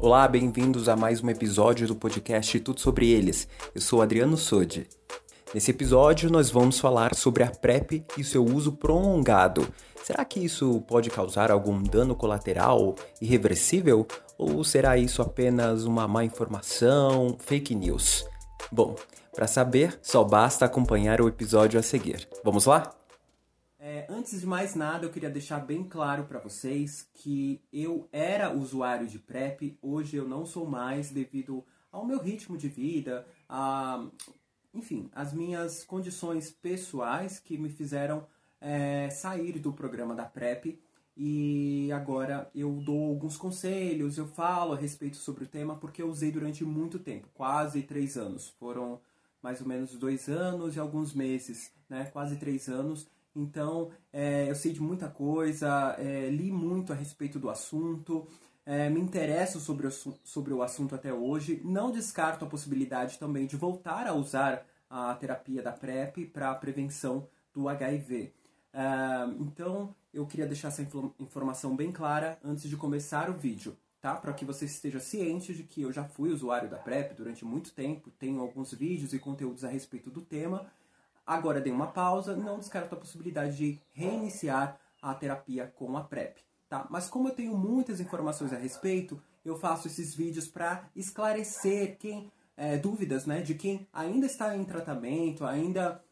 Olá, bem-vindos a mais um episódio do podcast Tudo Sobre Eles. Eu sou Adriano Sode. Nesse episódio, nós vamos falar sobre a PrEP e seu uso prolongado. Será que isso pode causar algum dano colateral irreversível? Ou será isso apenas uma má informação, fake news? Bom, para saber, só basta acompanhar o episódio a seguir. Vamos lá? É, antes de mais nada, eu queria deixar bem claro para vocês que eu era usuário de PrEP, hoje eu não sou mais devido ao meu ritmo de vida, a, enfim, as minhas condições pessoais que me fizeram é, sair do programa da PrEP e agora eu dou alguns conselhos, eu falo a respeito sobre o tema porque eu usei durante muito tempo, quase três anos. Foram mais ou menos dois anos e alguns meses, né? Quase três anos então, é, eu sei de muita coisa, é, li muito a respeito do assunto, é, me interesso sobre o, sobre o assunto até hoje. Não descarto a possibilidade também de voltar a usar a terapia da PrEP para a prevenção do HIV. É, então, eu queria deixar essa informação bem clara antes de começar o vídeo, tá? Para que você esteja ciente de que eu já fui usuário da PrEP durante muito tempo, tenho alguns vídeos e conteúdos a respeito do tema Agora dei uma pausa, não descarto a possibilidade de reiniciar a terapia com a PrEP. Tá? Mas como eu tenho muitas informações a respeito, eu faço esses vídeos para esclarecer quem é, dúvidas né, de quem ainda está em tratamento, ainda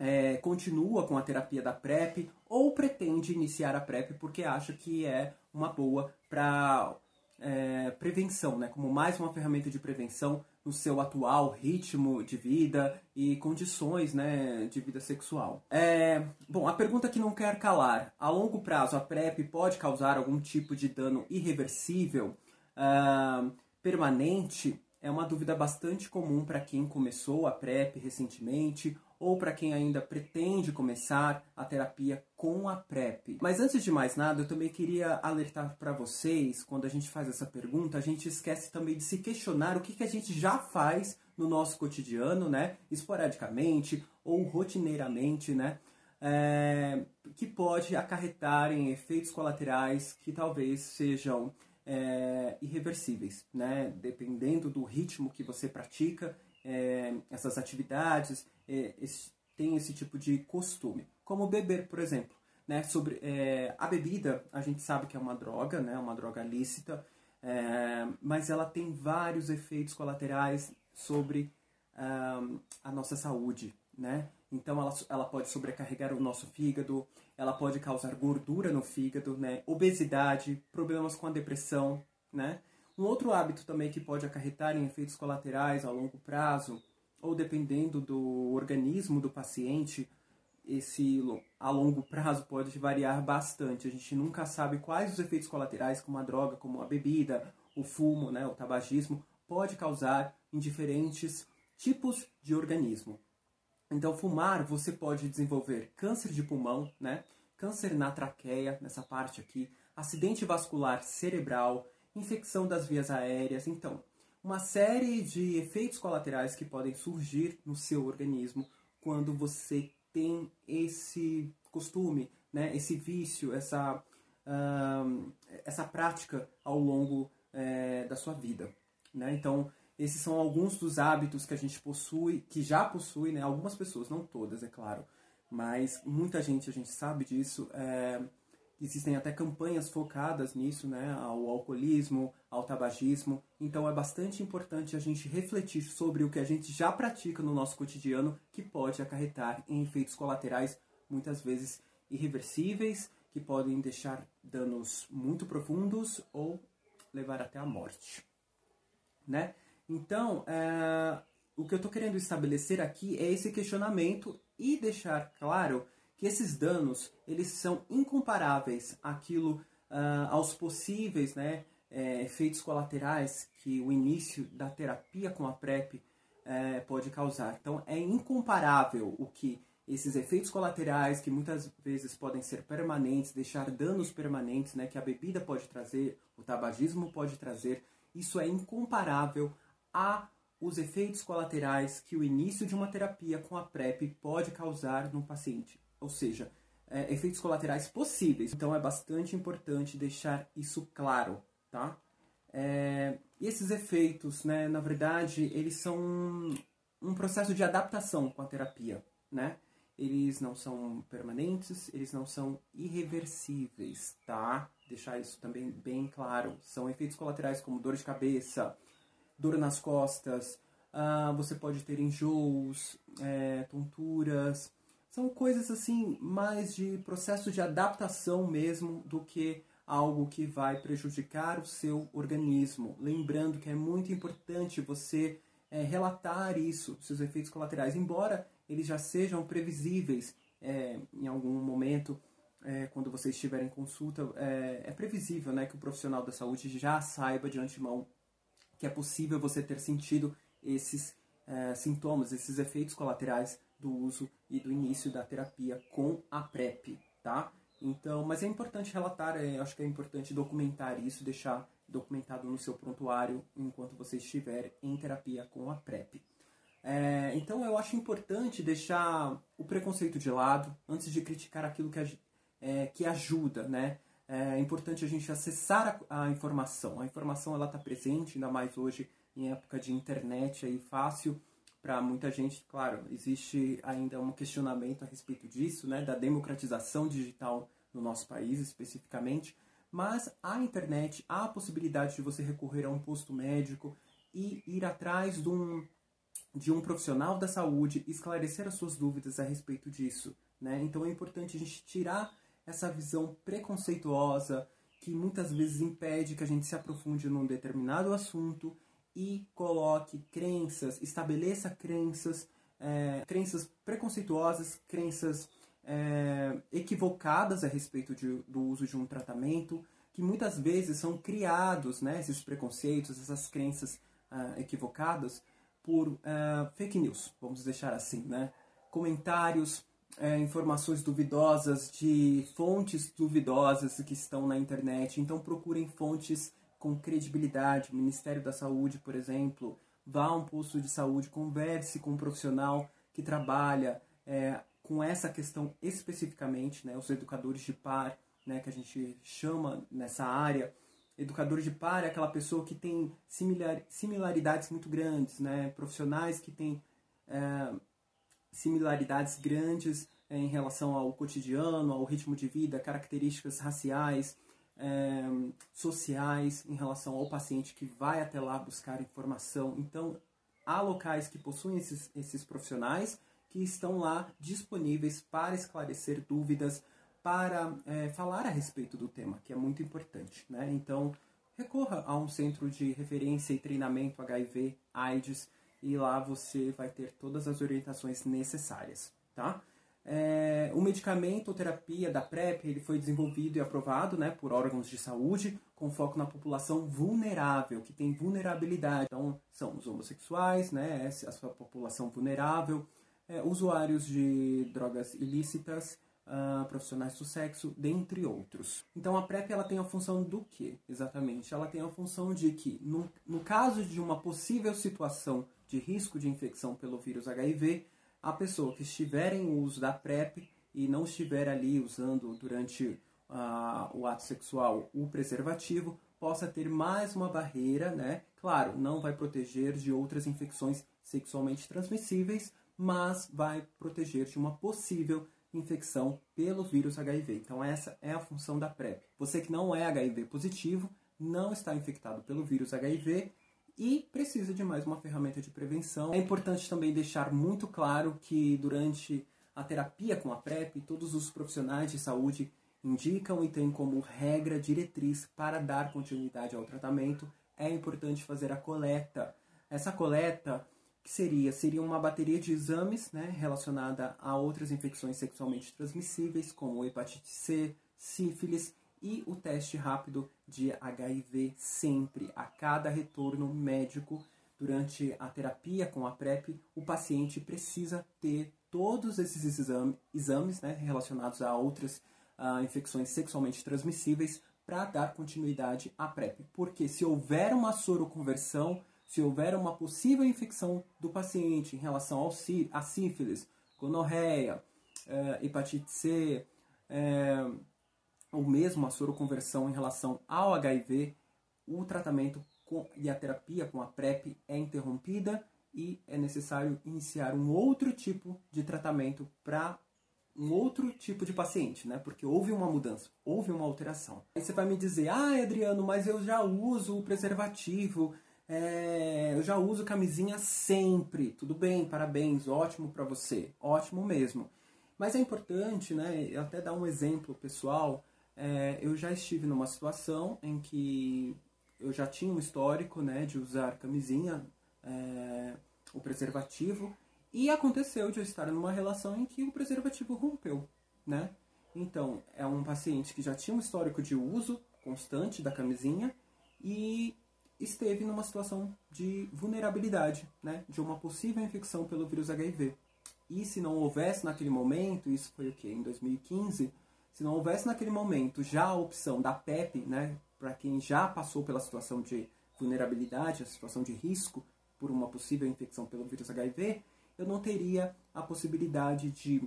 é, continua com a terapia da PrEP ou pretende iniciar a PrEP porque acha que é uma boa para é, prevenção, né, como mais uma ferramenta de prevenção no seu atual ritmo de vida e condições né, de vida sexual. É, bom, a pergunta que não quer calar: a longo prazo a PrEP pode causar algum tipo de dano irreversível, uh, permanente? É uma dúvida bastante comum para quem começou a PrEP recentemente ou para quem ainda pretende começar a terapia com a PrEP. Mas antes de mais nada, eu também queria alertar para vocês, quando a gente faz essa pergunta, a gente esquece também de se questionar o que, que a gente já faz no nosso cotidiano, né? Esporadicamente ou rotineiramente, né? É, que pode acarretar em efeitos colaterais que talvez sejam é, irreversíveis, né? Dependendo do ritmo que você pratica é, essas atividades, é, esse, tem esse tipo de costume. Como beber, por exemplo. Né? Sobre, é, a bebida, a gente sabe que é uma droga, né? uma droga lícita, é, mas ela tem vários efeitos colaterais sobre a nossa saúde. Né? Então ela, ela pode sobrecarregar o nosso fígado, ela pode causar gordura no fígado, né? obesidade, problemas com a depressão, né? Um outro hábito também que pode acarretar em efeitos colaterais a longo prazo, ou dependendo do organismo do paciente, esse a longo prazo pode variar bastante. A gente nunca sabe quais os efeitos colaterais como a droga, como a bebida, o fumo, né, o tabagismo, pode causar em diferentes tipos de organismo. Então, fumar, você pode desenvolver câncer de pulmão, né, câncer na traqueia, nessa parte aqui, acidente vascular cerebral, infecção das vias aéreas, então, uma série de efeitos colaterais que podem surgir no seu organismo quando você tem esse costume, né, esse vício, essa, uh, essa prática ao longo é, da sua vida. Né? Então, esses são alguns dos hábitos que a gente possui, que já possui, né? algumas pessoas, não todas, é claro, mas muita gente, a gente sabe disso, é, Existem até campanhas focadas nisso, né, ao alcoolismo, ao tabagismo. Então é bastante importante a gente refletir sobre o que a gente já pratica no nosso cotidiano que pode acarretar em efeitos colaterais muitas vezes irreversíveis, que podem deixar danos muito profundos ou levar até a morte, né? Então, é, o que eu estou querendo estabelecer aqui é esse questionamento e deixar claro que esses danos eles são incomparáveis àquilo, uh, aos possíveis né, é, efeitos colaterais que o início da terapia com a PrEP é, pode causar. Então é incomparável o que esses efeitos colaterais que muitas vezes podem ser permanentes, deixar danos permanentes, né, que a bebida pode trazer, o tabagismo pode trazer, isso é incomparável a os efeitos colaterais que o início de uma terapia com a PrEP pode causar no paciente ou seja, é, efeitos colaterais possíveis. Então é bastante importante deixar isso claro, tá? É, E esses efeitos, né, na verdade, eles são um processo de adaptação com a terapia, né? Eles não são permanentes, eles não são irreversíveis, tá? Deixar isso também bem claro. São efeitos colaterais como dor de cabeça, dor nas costas, uh, você pode ter enjoos, é, tonturas. São coisas assim, mais de processo de adaptação mesmo do que algo que vai prejudicar o seu organismo. Lembrando que é muito importante você é, relatar isso, seus efeitos colaterais, embora eles já sejam previsíveis é, em algum momento, é, quando você estiver em consulta, é, é, previsível né, que o profissional da saúde já saiba de antemão que é possível você ter sentido esses é, sintomas, esses efeitos colaterais do uso e do início da terapia com a PrEP, tá? Então, mas é importante relatar, é, acho que é importante documentar isso, deixar documentado no seu prontuário enquanto você estiver em terapia com a PrEP. É, então, eu acho importante deixar o preconceito de lado antes de criticar aquilo que, é, que ajuda, né? É importante a gente acessar a, a informação. A informação ela está presente, ainda mais hoje em época de internet aí fácil para muita gente, claro, existe ainda um questionamento a respeito disso, né, da democratização digital no nosso país especificamente, mas a internet há a possibilidade de você recorrer a um posto médico e ir atrás de um, de um profissional da saúde esclarecer as suas dúvidas a respeito disso. Né? Então é importante a gente tirar essa visão preconceituosa que muitas vezes impede que a gente se aprofunde num determinado assunto e coloque crenças, estabeleça crenças, é, crenças preconceituosas, crenças é, equivocadas a respeito de, do uso de um tratamento, que muitas vezes são criados, né, esses preconceitos, essas crenças uh, equivocadas, por uh, fake news, vamos deixar assim, né? Comentários, uh, informações duvidosas de fontes duvidosas que estão na internet. Então procurem fontes com credibilidade, Ministério da Saúde, por exemplo, vá a um posto de saúde, converse com um profissional que trabalha é, com essa questão especificamente, né, os educadores de par, né, que a gente chama nessa área. Educador de par é aquela pessoa que tem similar, similaridades muito grandes, né, profissionais que têm é, similaridades grandes é, em relação ao cotidiano, ao ritmo de vida, características raciais, é, sociais em relação ao paciente que vai até lá buscar informação. Então, há locais que possuem esses, esses profissionais que estão lá disponíveis para esclarecer dúvidas, para é, falar a respeito do tema, que é muito importante. Né? Então, recorra a um centro de referência e treinamento HIV, AIDS, e lá você vai ter todas as orientações necessárias. Tá? É, o medicamento ou terapia da PrEP ele foi desenvolvido e aprovado né, por órgãos de saúde com foco na população vulnerável, que tem vulnerabilidade. Então, são os homossexuais, né, essa, sua população vulnerável, é, usuários de drogas ilícitas, uh, profissionais do sexo, dentre outros. Então, a PrEP ela tem a função do que, exatamente? Ela tem a função de que, no, no caso de uma possível situação de risco de infecção pelo vírus HIV, a pessoa que estiver em uso da PrEP e não estiver ali usando durante uh, o ato sexual o preservativo, possa ter mais uma barreira, né? Claro, não vai proteger de outras infecções sexualmente transmissíveis, mas vai proteger de uma possível infecção pelo vírus HIV. Então essa é a função da PrEP. Você que não é HIV positivo, não está infectado pelo vírus HIV, e precisa de mais uma ferramenta de prevenção. É importante também deixar muito claro que durante a terapia com a PrEP, todos os profissionais de saúde indicam e têm como regra diretriz para dar continuidade ao tratamento, é importante fazer a coleta. Essa coleta que seria seria uma bateria de exames, né, relacionada a outras infecções sexualmente transmissíveis, como hepatite C, sífilis e o teste rápido de HIV sempre, a cada retorno médico durante a terapia com a PrEP, o paciente precisa ter todos esses exame, exames né, relacionados a outras uh, infecções sexualmente transmissíveis para dar continuidade à PrEP. Porque se houver uma soroconversão, se houver uma possível infecção do paciente em relação ao a sífilis, gonorreia, uh, hepatite C, uh, ou mesmo a soroconversão em relação ao HIV, o tratamento com, e a terapia com a PrEP é interrompida e é necessário iniciar um outro tipo de tratamento para um outro tipo de paciente, né? Porque houve uma mudança, houve uma alteração. Aí você vai me dizer, ah, Adriano, mas eu já uso o preservativo, é, eu já uso camisinha sempre. Tudo bem, parabéns, ótimo para você, ótimo mesmo. Mas é importante, né? Eu até dar um exemplo pessoal. É, eu já estive numa situação em que eu já tinha um histórico, né, de usar camisinha, é, o preservativo e aconteceu de eu estar numa relação em que o preservativo rompeu, né? Então, é um paciente que já tinha um histórico de uso constante da camisinha e esteve numa situação de vulnerabilidade, né? De uma possível infecção pelo vírus HIV. E se não houvesse naquele momento, isso foi o que? Em 2015, se não houvesse naquele momento já a opção da PEP, né? Para quem já passou pela situação de vulnerabilidade, a situação de risco por uma possível infecção pelo vírus HIV, eu não teria a possibilidade de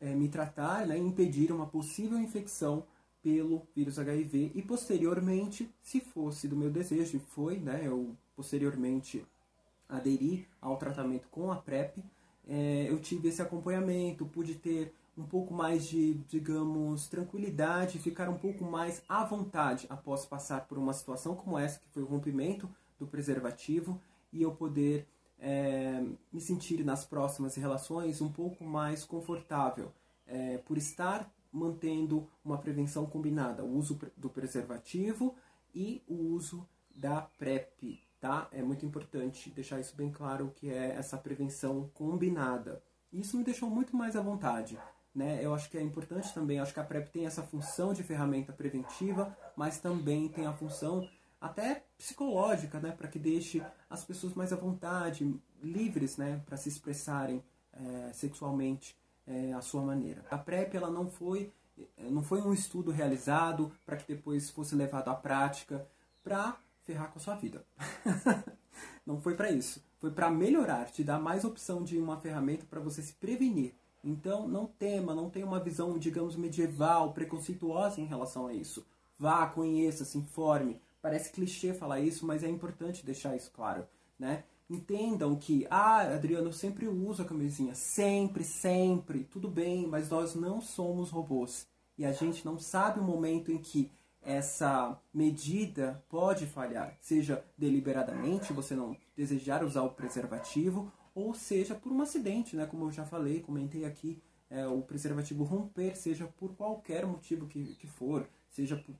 é, me tratar né, e impedir uma possível infecção pelo vírus HIV e posteriormente, se fosse do meu desejo, e foi, né, eu posteriormente aderi ao tratamento com a PrEP, é, eu tive esse acompanhamento, pude ter um pouco mais de, digamos, tranquilidade, ficar um pouco mais à vontade após passar por uma situação como essa, que foi o rompimento do preservativo, e eu poder é, me sentir nas próximas relações um pouco mais confortável, é, por estar mantendo uma prevenção combinada, o uso do preservativo e o uso da PrEP, tá? É muito importante deixar isso bem claro que é essa prevenção combinada. Isso me deixou muito mais à vontade. Né? Eu acho que é importante também, acho que a PrEP tem essa função de ferramenta preventiva, mas também tem a função até psicológica, né, para que deixe as pessoas mais à vontade, livres, né, para se expressarem é, sexualmente é, à sua maneira. A PrEP ela não foi não foi um estudo realizado para que depois fosse levado à prática para ferrar com a sua vida. não foi para isso. Foi para melhorar, te dar mais opção de uma ferramenta para você se prevenir. Então, não tema, não tenha uma visão, digamos, medieval, preconceituosa em relação a isso. Vá, conheça, se informe, Parece clichê falar isso, mas é importante deixar isso claro, né? Entendam que, ah, Adriano, eu sempre uso a camisinha. Sempre, sempre. Tudo bem, mas nós não somos robôs. E a gente não sabe o momento em que essa medida pode falhar. Seja deliberadamente, você não desejar usar o preservativo, ou seja por um acidente, né? Como eu já falei, comentei aqui, é, o preservativo romper, seja por qualquer motivo que, que for, seja por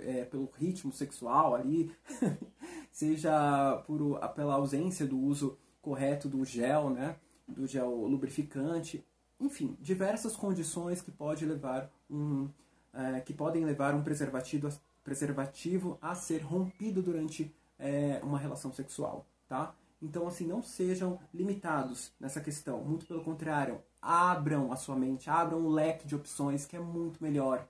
é, pelo ritmo sexual ali, seja por, pela ausência do uso correto do gel, né, do gel lubrificante, enfim, diversas condições que pode levar um, é, que podem levar um preservativo, preservativo a ser rompido durante é, uma relação sexual, tá? Então, assim, não sejam limitados nessa questão. Muito pelo contrário, abram a sua mente, abram um leque de opções que é muito melhor.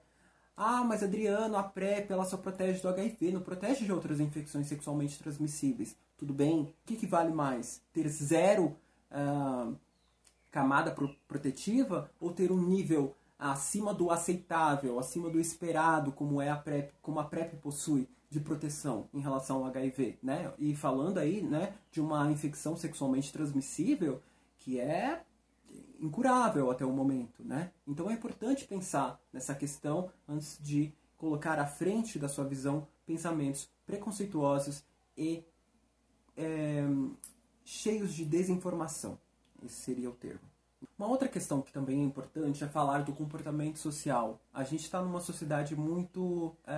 Ah, mas Adriano, a PrEP ela só protege do HIV, não protege de outras infecções sexualmente transmissíveis. Tudo bem? O que, que vale mais? Ter zero uh, camada pro protetiva ou ter um nível acima do aceitável, acima do esperado, como é a PrEP, como a PrEP possui de proteção em relação ao HIV, né? E falando aí, né, de uma infecção sexualmente transmissível que é incurável até o momento, né? Então é importante pensar nessa questão antes de colocar à frente da sua visão pensamentos preconceituosos e é, cheios de desinformação. Esse seria o termo. Uma outra questão que também é importante é falar do comportamento social. A gente está numa sociedade muito, é,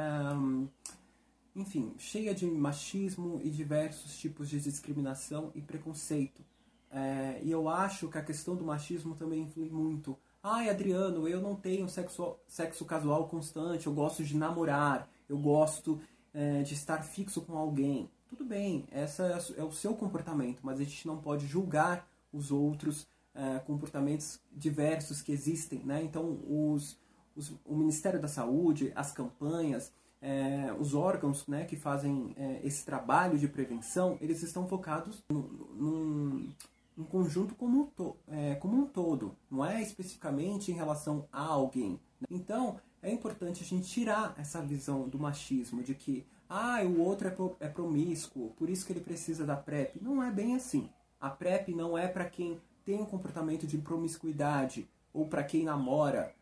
enfim, cheia de machismo e diversos tipos de discriminação e preconceito. É, e eu acho que a questão do machismo também influi muito. Ai, Adriano, eu não tenho sexo, sexo casual constante, eu gosto de namorar, eu gosto é, de estar fixo com alguém. Tudo bem, esse é, é o seu comportamento, mas a gente não pode julgar os outros é, comportamentos diversos que existem. Né? Então, os, os, o Ministério da Saúde, as campanhas, é, os órgãos né, que fazem é, esse trabalho de prevenção, eles estão focados num, um conjunto como um, to, é, como um todo, não é especificamente em relação a alguém. Então, é importante a gente tirar essa visão do machismo, de que ah, o outro é, pro, é promíscuo, por isso que ele precisa da PrEP. Não é bem assim. A PrEP não é para quem tem um comportamento de promiscuidade, ou para quem namora,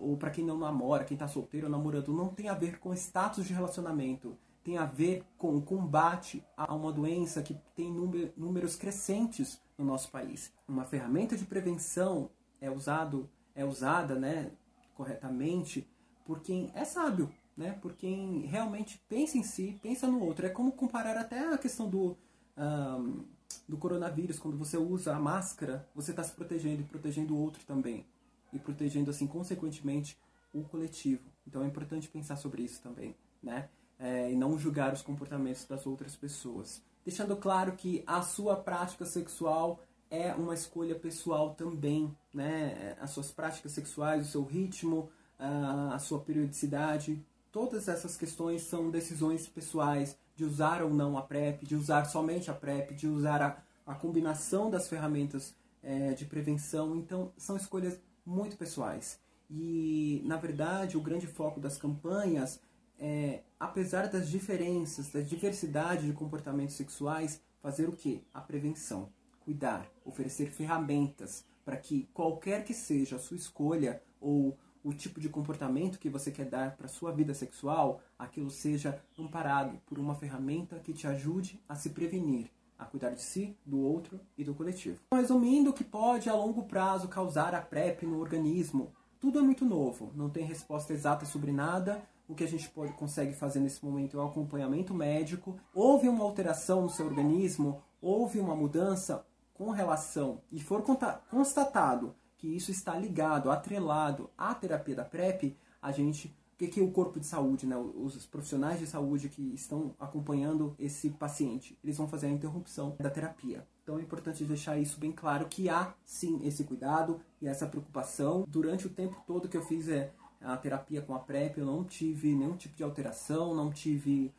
ou para quem não namora, quem está solteiro ou namorando. Não tem a ver com status de relacionamento. Tem a ver com o combate a uma doença que tem números crescentes no nosso país. Uma ferramenta de prevenção é usado é usada, né, corretamente por quem é sábio, né, por quem realmente pensa em si, pensa no outro. É como comparar até a questão do um, do coronavírus, quando você usa a máscara, você está se protegendo e protegendo o outro também e protegendo assim consequentemente o coletivo. Então é importante pensar sobre isso também, né? É, e não julgar os comportamentos das outras pessoas. Deixando claro que a sua prática sexual é uma escolha pessoal também, né? As suas práticas sexuais, o seu ritmo, a sua periodicidade, todas essas questões são decisões pessoais de usar ou não a PrEP, de usar somente a PrEP, de usar a, a combinação das ferramentas é, de prevenção. Então, são escolhas muito pessoais. E, na verdade, o grande foco das campanhas é, apesar das diferenças, da diversidade de comportamentos sexuais, fazer o que? A prevenção cuidar, oferecer ferramentas para que qualquer que seja a sua escolha ou o tipo de comportamento que você quer dar para sua vida sexual, aquilo seja amparado por uma ferramenta que te ajude a se prevenir, a cuidar de si, do outro e do coletivo. Resumindo, o que pode a longo prazo causar a PrEP no organismo? Tudo é muito novo, não tem resposta exata sobre nada. O que a gente pode, consegue fazer nesse momento é o acompanhamento médico. Houve uma alteração no seu organismo, houve uma mudança, com relação e for constatado que isso está ligado, atrelado à terapia da PrEP, a gente, que, que o corpo de saúde, né, os profissionais de saúde que estão acompanhando esse paciente, eles vão fazer a interrupção da terapia. Então é importante deixar isso bem claro que há sim esse cuidado e essa preocupação. Durante o tempo todo que eu fiz é, a terapia com a PrEP, eu não tive nenhum tipo de alteração, não tive.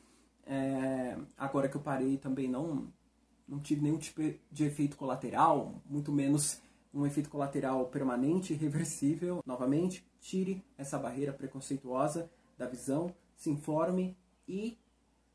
É, agora que eu parei também não não tive nenhum tipo de efeito colateral, muito menos um efeito colateral permanente, reversível. Novamente, tire essa barreira preconceituosa da visão, se informe e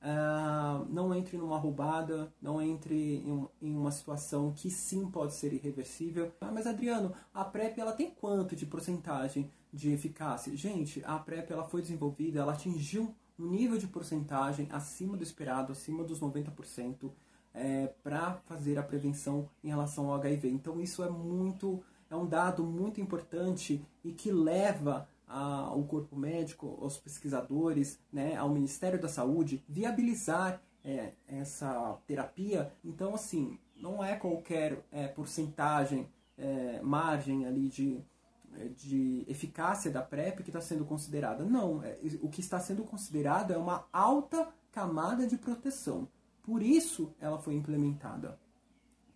uh, não entre numa roubada, não entre em, em, uma situação que sim pode ser irreversível. Ah, mas Adriano, a PrEP ela tem quanto de porcentagem de eficácia? Gente, a PrEP ela foi desenvolvida, ela atingiu um nível de porcentagem acima do esperado, acima dos 90% é, para fazer a prevenção em relação ao HIV. Então isso é muito é um dado muito importante e que leva ao corpo médico, aos pesquisadores, né, ao Ministério da Saúde viabilizar é, essa terapia. Então assim não é qualquer é, porcentagem, é, margem ali de de eficácia da PrEP que está sendo considerada. Não, é, o que está sendo considerado é uma alta camada de proteção. Por isso ela foi implementada.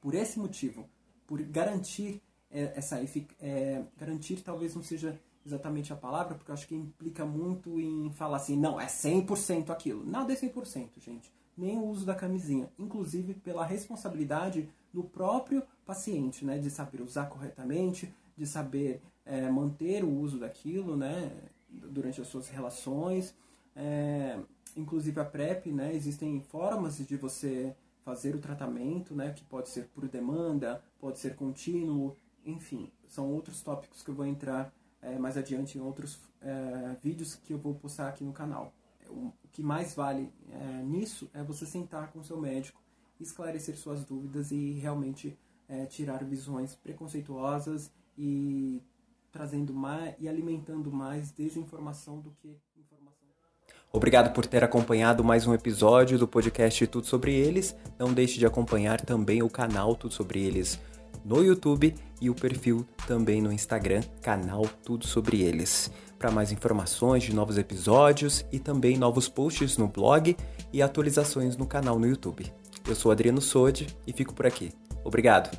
Por esse motivo, por garantir é, essa é, garantir talvez não seja exatamente a palavra, porque eu acho que implica muito em falar assim, não, é 100% aquilo. Nada é 100%, gente. Nem o uso da camisinha, inclusive pela responsabilidade do próprio paciente, né, de saber usar corretamente, de saber é, manter o uso daquilo, né, durante as suas relações. É, inclusive a PrEP, né, existem formas de você fazer o tratamento, né, que pode ser por demanda, pode ser contínuo, enfim, são outros tópicos que eu vou entrar é, mais adiante em outros é, vídeos que eu vou postar aqui no canal. O, que mais vale é, nisso é você sentar com seu médico, esclarecer suas dúvidas e realmente tirar visões preconceituosas e trazendo mais e alimentando mais desinformação do que. Obrigado por ter acompanhado mais um episódio do podcast Tudo Sobre Eles. Não deixe de acompanhar também o canal Tudo Sobre Eles no YouTube e o perfil também no Instagram, canal Tudo Sobre Eles. Para mais informações de novos episódios e também novos posts no blog e atualizações no canal no YouTube. Eu sou Adriano Sode e fico por aqui. Obrigado!